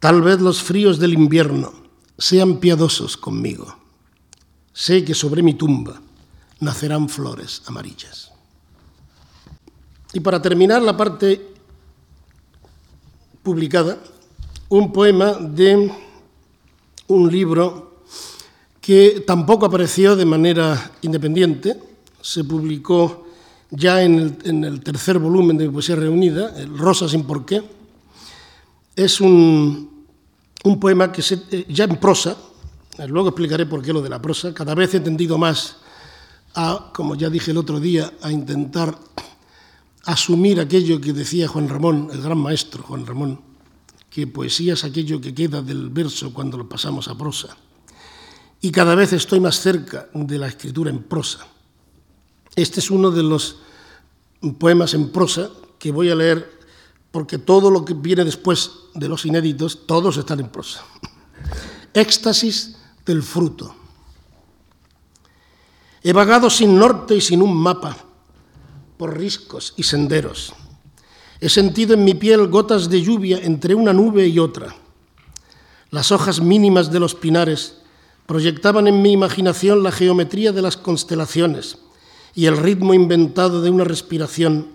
Tal vez los fríos del invierno sean piadosos conmigo. Sé que sobre mi tumba nacerán flores amarillas. Y para terminar la parte publicada un poema de un libro que tampoco apareció de manera independiente, se publicó ya en el, tercer volumen de Poesía Reunida, el Rosa sin por qué. Es un, un poema que eh, ya en prosa, luego explicaré por qué lo de la prosa, cada vez he tendido más a, como ya dije el otro día, a intentar asumir aquello que decía Juan Ramón, el gran maestro Juan Ramón, que poesía es aquello que queda del verso cuando lo pasamos a prosa. Y cada vez estoy más cerca de la escritura en prosa. Este es uno de los poemas en prosa que voy a leer porque todo lo que viene después de los inéditos, todos están en prosa. Éxtasis del fruto. He vagado sin norte y sin un mapa por riscos y senderos. He sentido en mi piel gotas de lluvia entre una nube y otra. Las hojas mínimas de los pinares proyectaban en mi imaginación la geometría de las constelaciones y el ritmo inventado de una respiración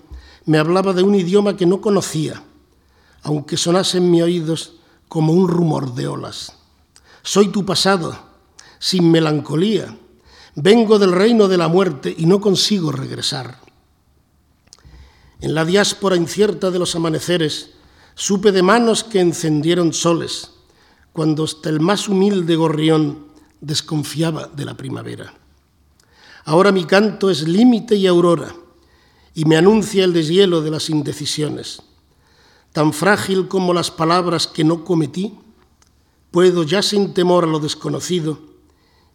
me hablaba de un idioma que no conocía, aunque sonase en mis oídos como un rumor de olas. Soy tu pasado, sin melancolía. Vengo del reino de la muerte y no consigo regresar. En la diáspora incierta de los amaneceres, supe de manos que encendieron soles, cuando hasta el más humilde gorrión desconfiaba de la primavera. Ahora mi canto es límite y aurora, y me anuncia el deshielo de las indecisiones. Tan frágil como las palabras que no cometí, puedo ya sin temor a lo desconocido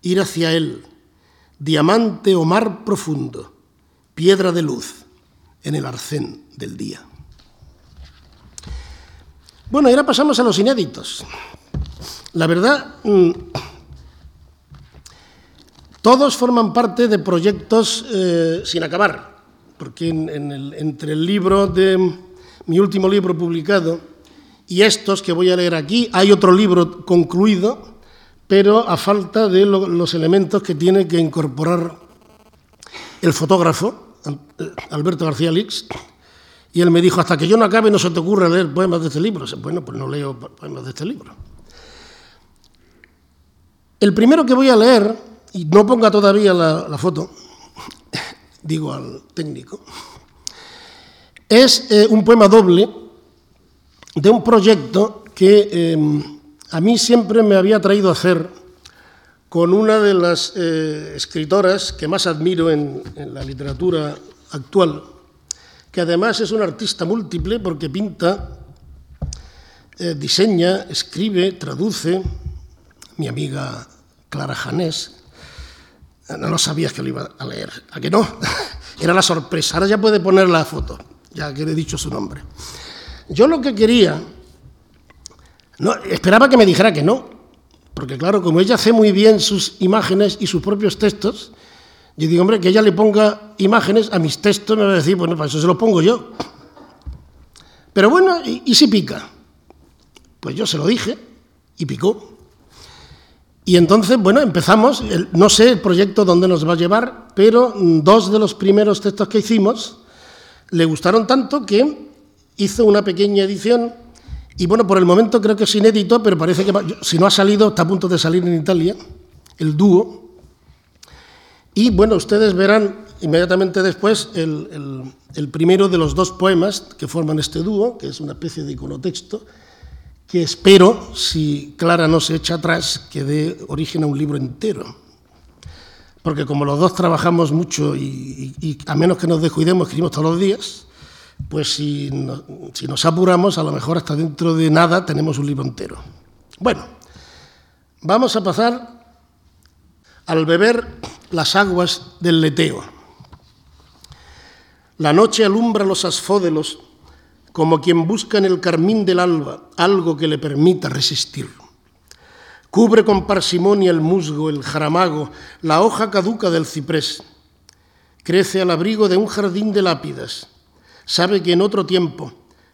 ir hacia él, diamante o mar profundo, piedra de luz en el arcén del día. Bueno, ahora pasamos a los inéditos. La verdad, mm, todos forman parte de proyectos eh, sin acabar, porque entre el libro de mi último libro publicado y estos que voy a leer aquí, hay otro libro concluido, pero a falta de los elementos que tiene que incorporar el fotógrafo, Alberto García Lix, y él me dijo, hasta que yo no acabe no se te ocurre leer poemas de este libro. Bueno, pues no leo poemas de este libro. El primero que voy a leer y no ponga todavía la, foto, digo al técnico, es eh, un poema doble de un proyecto que em, a mí siempre me había traído a hacer con una de las eh, escritoras que más admiro en, la literatura actual, que además es una artista múltiple porque pinta, eh, diseña, escribe, traduce, mi amiga Clara Janés, no lo sabías que lo iba a leer. ¿A que no? Era la sorpresa. Ahora ya puede poner la foto, ya que le he dicho su nombre. Yo lo que quería, esperaba que me dijera que no, porque claro, como ella hace muy bien sus imágenes y sus propios textos, yo digo, hombre, que ella le ponga imágenes a mis textos, me va a decir, bueno, para eso se los pongo yo. Pero bueno, ¿y, si pica? Pues yo se lo dije y picó. Y entonces, bueno, empezamos, no sé el proyecto dónde nos va a llevar, pero dos de los primeros textos que hicimos le gustaron tanto que hizo una pequeña edición y bueno, por el momento creo que es inédito, pero parece que si no ha salido, está a punto de salir en Italia, el dúo. Y bueno, ustedes verán inmediatamente después el, el primero de los dos poemas que forman este dúo, que es una especie de iconotexto, que espero, si Clara no se echa atrás, que dé origen a un libro entero. Porque como los dos trabajamos mucho y, a menos que nos descuidemos, escribimos todos los días, pues si, nos apuramos, a lo mejor hasta dentro de nada tenemos un libro entero. Bueno, vamos a pasar al beber las aguas del leteo. La noche alumbra los asfódelos como quien busca en el carmín del alba algo que le permita resistir. Cubre con parsimonia el musgo, el jaramago, la hoja caduca del ciprés. Crece al abrigo de un jardín de lápidas. Sabe que en otro tiempo,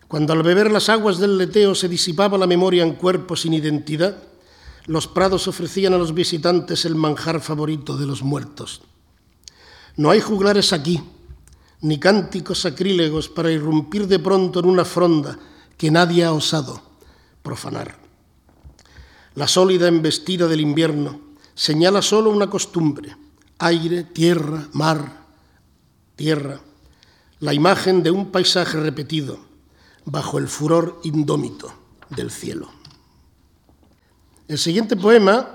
cuando al beber las aguas del leteo se disipaba la memoria en cuerpos sin identidad, los prados ofrecían a los visitantes el manjar favorito de los muertos. No hay juglares aquí, ni cánticos sacrílegos para irrumpir de pronto en una fronda que nadie ha osado profanar. La sólida embestida del invierno señala solo una costumbre, aire, tierra, mar, tierra, la imagen de un paisaje repetido bajo el furor indómito del cielo. El siguiente poema,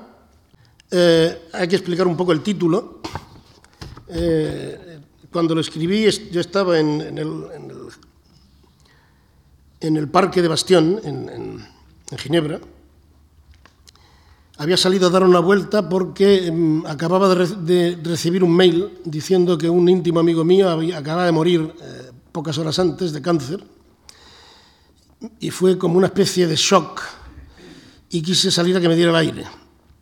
eh, hay que explicar un poco el título, eh, cuando lo escribí, yo estaba en, el, parque de Bastión, en, Ginebra. Había salido a dar una vuelta porque em, acababa de, recibir un mail diciendo que un íntimo amigo mío acababa de morir eh, pocas horas antes de cáncer. Y fue como una especie de shock y quise salir a que me diera el aire.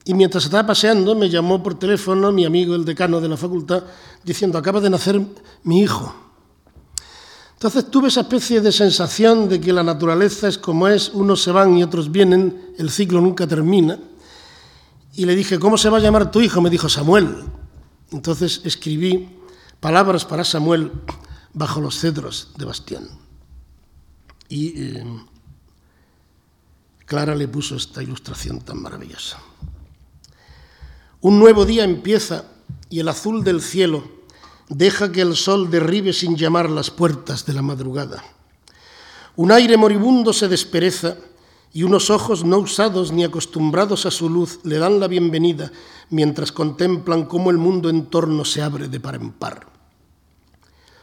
Y mientras estaba paseando, me llamó por teléfono mi amigo, el decano de la facultad, diciendo, acaba de nacer mi hijo. Entonces tuve esa especie de sensación de que la naturaleza es como es, unos se van y otros vienen, el ciclo nunca termina. Y le dije, ¿cómo se va a llamar tu hijo? Me dijo Samuel. Entonces escribí palabras para Samuel bajo los cedros de Bastián. Y eh, Clara le puso esta ilustración tan maravillosa. Un nuevo día empieza y el azul del cielo deja que el sol derribe sin llamar las puertas de la madrugada. Un aire moribundo se despereza y unos ojos no usados ni acostumbrados a su luz le dan la bienvenida mientras contemplan cómo el mundo en torno se abre de par en par.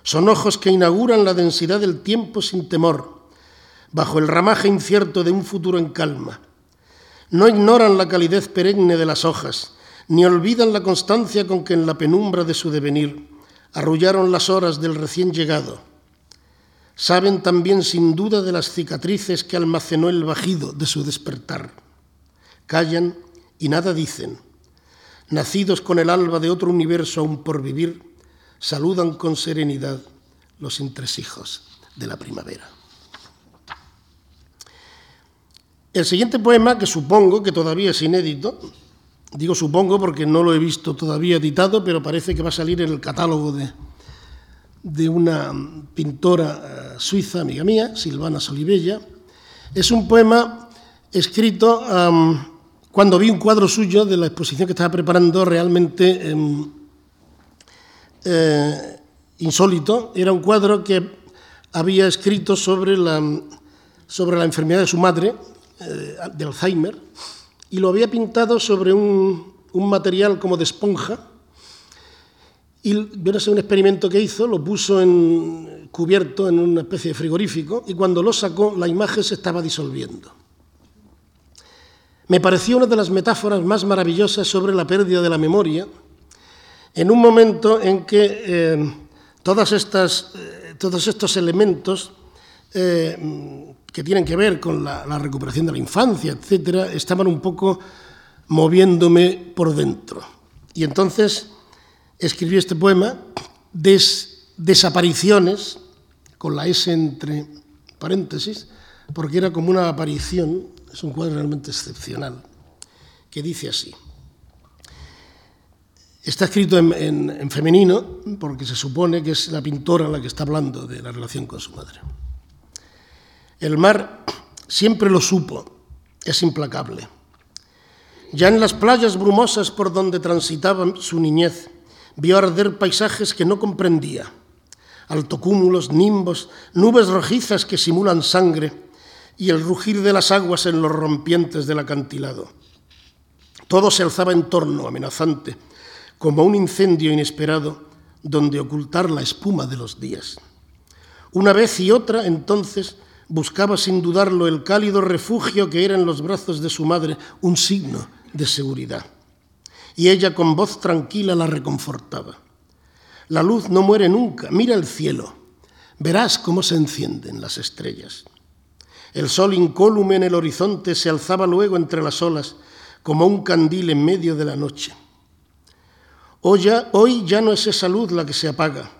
Son ojos que inauguran la densidad del tiempo sin temor, bajo el ramaje incierto de un futuro en calma. No ignoran la calidez perenne de las hojas, ni olvidan la constancia con que en la penumbra de su devenir arrullaron las horas del recién llegado. Saben también sin duda de las cicatrices que almacenó el bajido de su despertar. Callan y nada dicen. Nacidos con el alba de otro universo aún por vivir, saludan con serenidad los entresijos de la primavera. El siguiente poema, que supongo que todavía es inédito, Digo supongo porque no lo he visto todavía editado, pero parece que va a salir en el catálogo de, de una pintora eh, suiza, amiga mía, Silvana Solivella. Es un poema escrito cuando vi un cuadro suyo de la exposición que estaba preparando realmente em, eh, insólito. Era un cuadro que había escrito sobre la, sobre la enfermedad de su madre, eh, de Alzheimer y lo había pintado sobre un, material como de esponja. Y yo un experimento que hizo, lo puso en, cubierto en una especie de frigorífico y cuando lo sacó la imagen se estaba disolviendo. Me pareció una de las metáforas más maravillosas sobre la pérdida de la memoria, en un momento en que eh, todas estas, eh, todos estos elementos eh, que tienen que ver con la, recuperación de la infancia, etcétera, estaban un poco moviéndome por dentro. Y entonces escribí este poema, Desapariciones, con la S entre paréntesis, porque era como una aparición, es un cuadro realmente excepcional, que dice así. Está escrito en, en femenino, porque se supone que es la pintora la que está hablando de la relación con su madre. El mar siempre lo supo, es implacable. Ya en las playas brumosas por donde transitaba su niñez, vio arder paisajes que no comprendía, altocúmulos, nimbos, nubes rojizas que simulan sangre y el rugir de las aguas en los rompientes del acantilado. Todo se alzaba en torno, amenazante, como un incendio inesperado donde ocultar la espuma de los días. Una vez y otra, entonces, buscaba sin dudarlo el cálido refugio que era en los brazos de su madre un signo de seguridad. Y ella con voz tranquila la reconfortaba. La luz no muere nunca, mira el cielo, verás cómo se encienden las estrellas. El sol incólume en el horizonte se alzaba luego entre las olas como un candil en medio de la noche. Hoy ya, no es esa luz la que se apaga,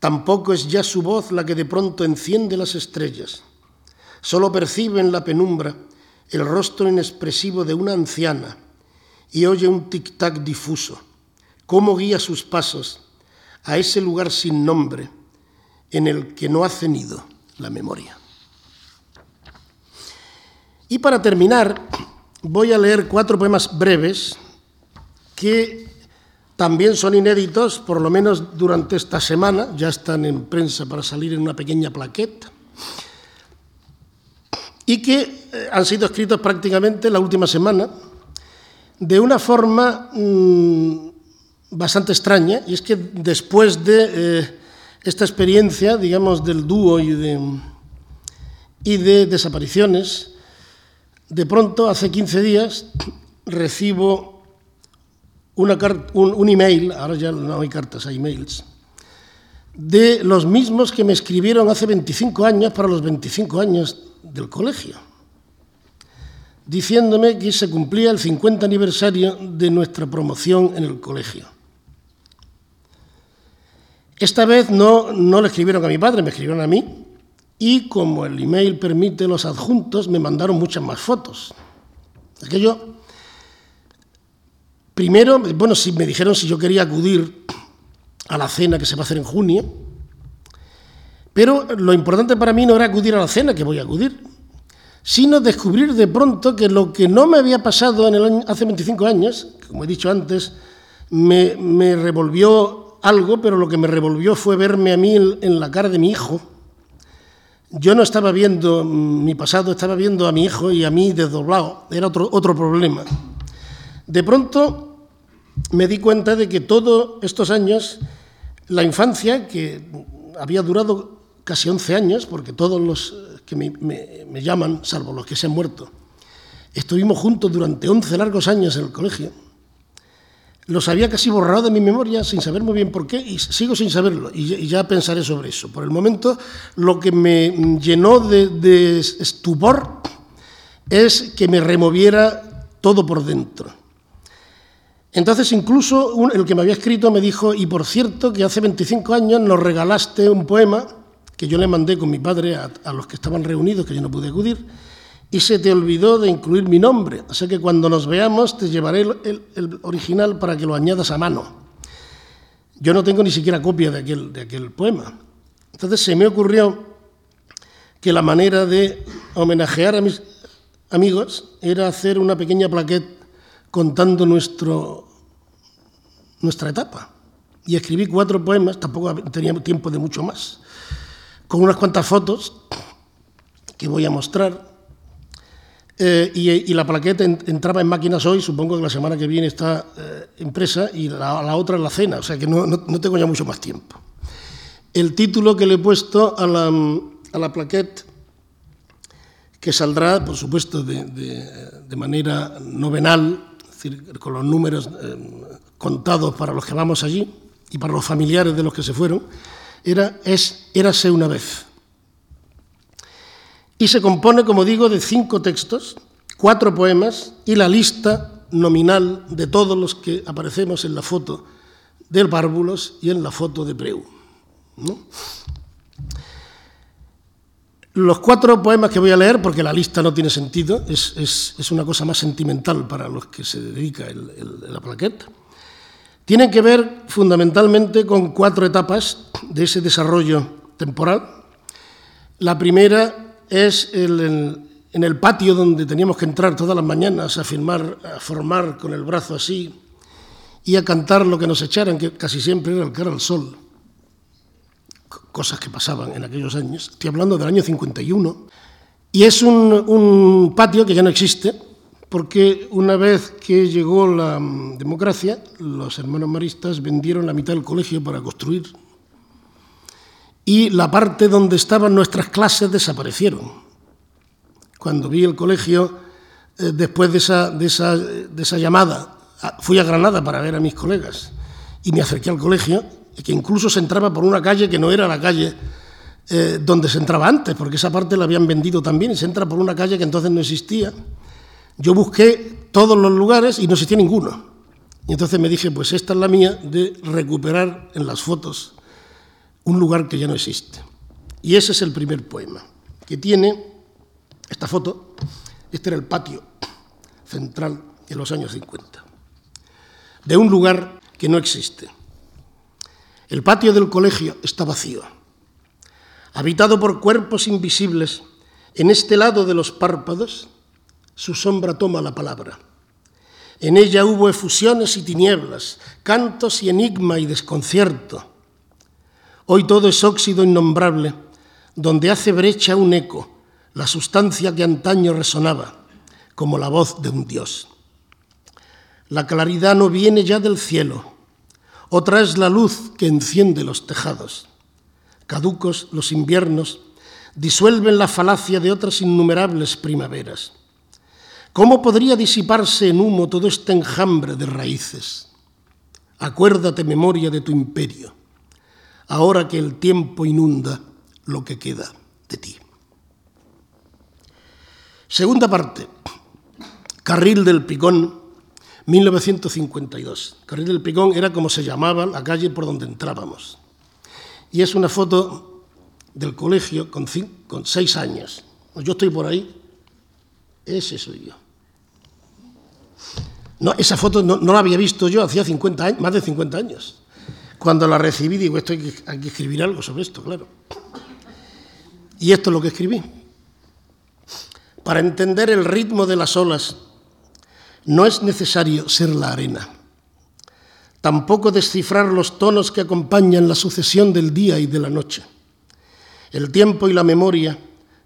tampoco es ya su voz la que de pronto enciende las estrellas. Solo percibe en la penumbra el rostro inexpresivo de una anciana y oye un tic-tac difuso, cómo guía sus pasos a ese lugar sin nombre en el que no ha cenido la memoria. Y para terminar, voy a leer cuatro poemas breves que también son inéditos, por lo menos durante esta semana, ya están en prensa para salir en una pequeña plaqueta. Y que eh, han sido escritos prácticamente la última semana de una forma mm, bastante extraña, y es que después de eh, esta experiencia, digamos, del dúo y de, desapariciones, de pronto, hace 15 días, recibo una un, un email, ahora ya no hay cartas, hay emails, de los mismos que me escribieron hace 25 años para los 25 años del colegio, diciéndome que se cumplía el 50 aniversario de nuestra promoción en el colegio. Esta vez no, no le escribieron a mi padre, me escribieron a mí, y como el email permite los adjuntos, me mandaron muchas más fotos. Aquello, primero, bueno, si me dijeron si yo quería acudir a la cena que se va a hacer en junio, pero lo importante para mí no era acudir a la cena, que voy a acudir, sino descubrir de pronto que lo que no me había pasado en hace 25 años, como he dicho antes, me, revolvió algo, pero lo que me revolvió fue verme a mí en, la cara de mi hijo. Yo no estaba viendo mi pasado, estaba viendo a mi hijo y a mí desdoblado. Era otro, otro problema. De pronto me di cuenta de que todos estos años, la infancia, que había durado casi 11 años, porque todos los que me, llaman, salvo los que se han muerto, estuvimos juntos durante 11 largos años en el colegio. Los había casi borrado de mi memoria sin saber muy bien por qué y sigo sin saberlo y ya pensaré sobre eso. Por el momento lo que me llenó de estupor es que me removiera todo por dentro. Entonces incluso el que me había escrito me dijo, y por cierto que hace 25 años nos regalaste un poema que yo le mandé con mi padre a, los que estaban reunidos, que yo no pude acudir, y se te olvidó de incluir mi nombre. Sea que cuando nos veamos te llevaré el, original para que lo añadas a mano. Yo no tengo ni siquiera copia de aquel, de aquel poema. Entonces se me ocurrió que la manera de homenajear a mis amigos era hacer una pequeña plaqueta contando nuestro, nuestra etapa. Y escribí cuatro poemas, tampoco tenía tiempo de mucho más con unas cuantas fotos que voy a mostrar. Eh, y, la plaqueta entraba en máquinas hoy, supongo que la semana que viene está eh, impresa, y la, otra en la cena, o sea que no, tengo ya mucho más tiempo. El título que le he puesto a la, a la plaqueta, que saldrá, por supuesto, de, manera novenal, es decir, con los números eh, contados para los que vamos allí y para los familiares de los que se fueron, era, es Érase una vez. Y se compone, como digo, de cinco textos, cuatro poemas y la lista nominal de todos los que aparecemos en la foto del Bárbulos y en la foto de Preu. Los cuatro poemas que voy a leer, porque la lista no tiene sentido, es, una cosa más sentimental para los que se dedica la plaqueta. Tienen que ver fundamentalmente con cuatro etapas de ese desarrollo temporal. La primera es en el patio donde teníamos que entrar todas las mañanas a, firmar, a formar con el brazo así y a cantar lo que nos echaran, que casi siempre era el cara al sol. Cosas que pasaban en aquellos años. Estoy hablando del año 51. Y es un patio que ya no existe, porque una vez que llegó la mm, democracia, los hermanos maristas vendieron la mitad del colegio para construir y la parte donde estaban nuestras clases desaparecieron. Cuando vi el colegio, eh, después de esa, llamada, fui a Granada para ver a mis colegas y me acerqué al colegio, que incluso se entraba por una calle que no era la calle eh, donde se entraba antes, porque esa parte la habían vendido también y se entra por una calle que entonces no existía yo busqué todos los lugares y no existía ninguno. Y entonces me dije, pues esta es la mía de recuperar en las fotos un lugar que ya no existe. Y ese es el primer poema, que tiene esta foto, este era el patio central en los años 50, de un lugar que no existe. El patio del colegio está vacío, habitado por cuerpos invisibles en este lado de los párpados su sombra toma la palabra. En ella hubo efusiones y tinieblas, cantos y enigma y desconcierto. Hoy todo es óxido innombrable, donde hace brecha un eco, la sustancia que antaño resonaba, como la voz de un dios. La claridad no viene ya del cielo, otra es la luz que enciende los tejados. Caducos los inviernos disuelven la falacia de otras innumerables primaveras. ¿Cómo podría disiparse en humo todo este enjambre de raíces? Acuérdate, memoria, de tu imperio, ahora que el tiempo inunda lo que queda de ti. Segunda parte, Carril del Picón, 1952. Carril del Picón era como se llamaba la calle por donde entrábamos. Y es una foto del colegio con, seis años. Yo estoy por ahí, ese soy yo. No, esa foto no, la había visto yo hacía 50 años, más de 50 años. Cuando la recibí, digo, esto hay que, hay que escribir algo sobre esto, claro. Y esto es lo que escribí. Para entender el ritmo de las olas, no es necesario ser la arena, tampoco descifrar los tonos que acompañan la sucesión del día y de la noche. El tiempo y la memoria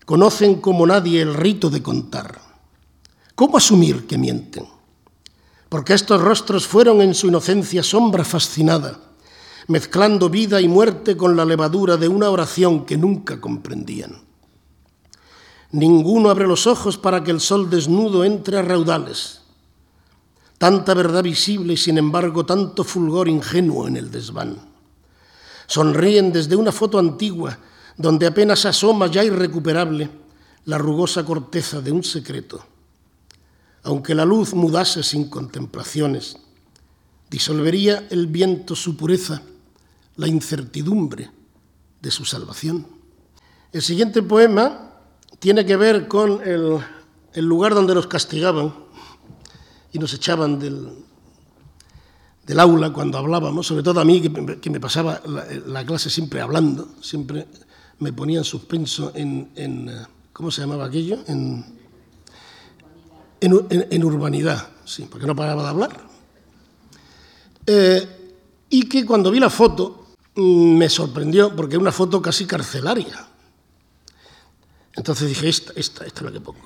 conocen como nadie el rito de contar. ¿Cómo asumir que mienten? Porque estos rostros fueron en su inocencia sombra fascinada, mezclando vida y muerte con la levadura de una oración que nunca comprendían. Ninguno abre los ojos para que el sol desnudo entre a raudales. Tanta verdad visible y sin embargo tanto fulgor ingenuo en el desván. Sonríen desde una foto antigua donde apenas asoma ya irrecuperable la rugosa corteza de un secreto aunque la luz mudase sin contemplaciones, disolvería el viento su pureza, la incertidumbre de su salvación. El siguiente poema tiene que ver con el, lugar donde nos castigaban y nos echaban del, del aula cuando hablábamos, sobre todo a mí, que, me pasaba la, clase siempre hablando, siempre me ponía en suspenso en, en ¿cómo se llamaba aquello? En, en, urbanidad, sí, porque no paraba de hablar. Eh, y que cuando vi la foto mm, me sorprendió porque es una foto casi carcelaria. Entonces dije, esta, esta, esta es la que pongo.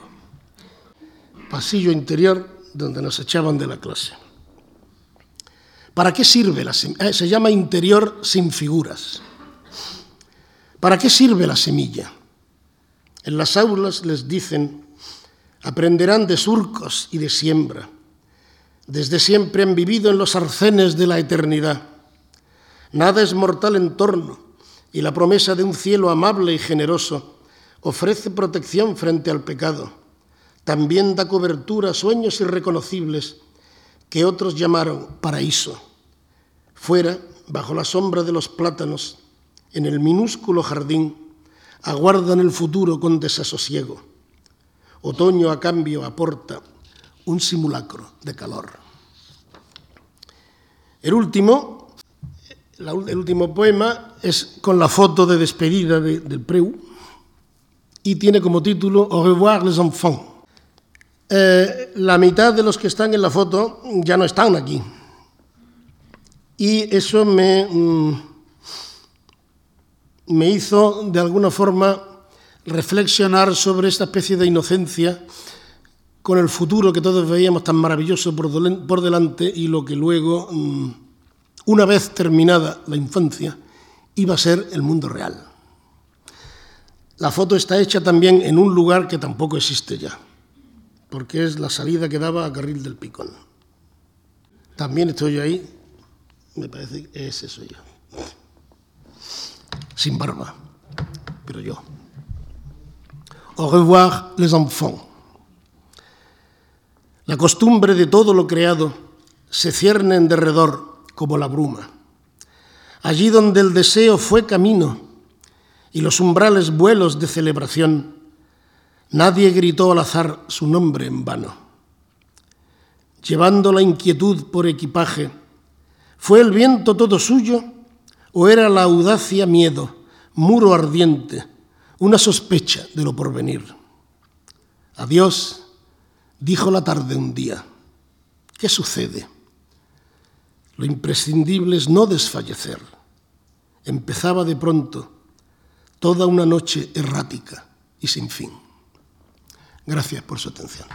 Pasillo interior donde nos echaban de la clase. ¿Para qué sirve la semilla? Eh, se llama interior sin figuras. ¿Para qué sirve la semilla? En las aulas les dicen aprenderán de surcos y de siembra. Desde siempre han vivido en los arcenes de la eternidad. Nada es mortal en torno y la promesa de un cielo amable y generoso ofrece protección frente al pecado. También da cobertura a sueños irreconocibles que otros llamaron paraíso. Fuera, bajo la sombra de los plátanos, en el minúsculo jardín, aguardan el futuro con desasosiego Otoño, a cambio, aporta un simulacro de calor. El último, el último poema es con la foto de despedida del Preu y tiene como título Au revoir les enfants. Eh, la mitad de los que están en la foto ya no están aquí. Y eso me, mm, me hizo, de alguna forma, reflexionar sobre esta especie de inocencia con el futuro que todos veíamos tan maravilloso por, delante y lo que luego, mm, una vez terminada la infancia, iba a ser el mundo real. La foto está hecha también en un lugar que tampoco existe ya, porque es la salida que daba a Carril del Picón. También estoy ahí, me parece que ese soy yo. Sin barba, pero yo. Au revoir les enfants. La costumbre de todo lo creado se cierne en derredor como la bruma. Allí donde el deseo fue camino y los umbrales vuelos de celebración, nadie gritó al azar su nombre en vano. Llevando la inquietud por equipaje, ¿fue el viento todo suyo o era la audacia miedo, muro ardiente, una sospecha de lo porvenir. Adiós, dijo la tarde un día. ¿Qué sucede? Lo imprescindible es no desfallecer. Empezaba de pronto toda una noche errática y sin fin. Gracias por su atención.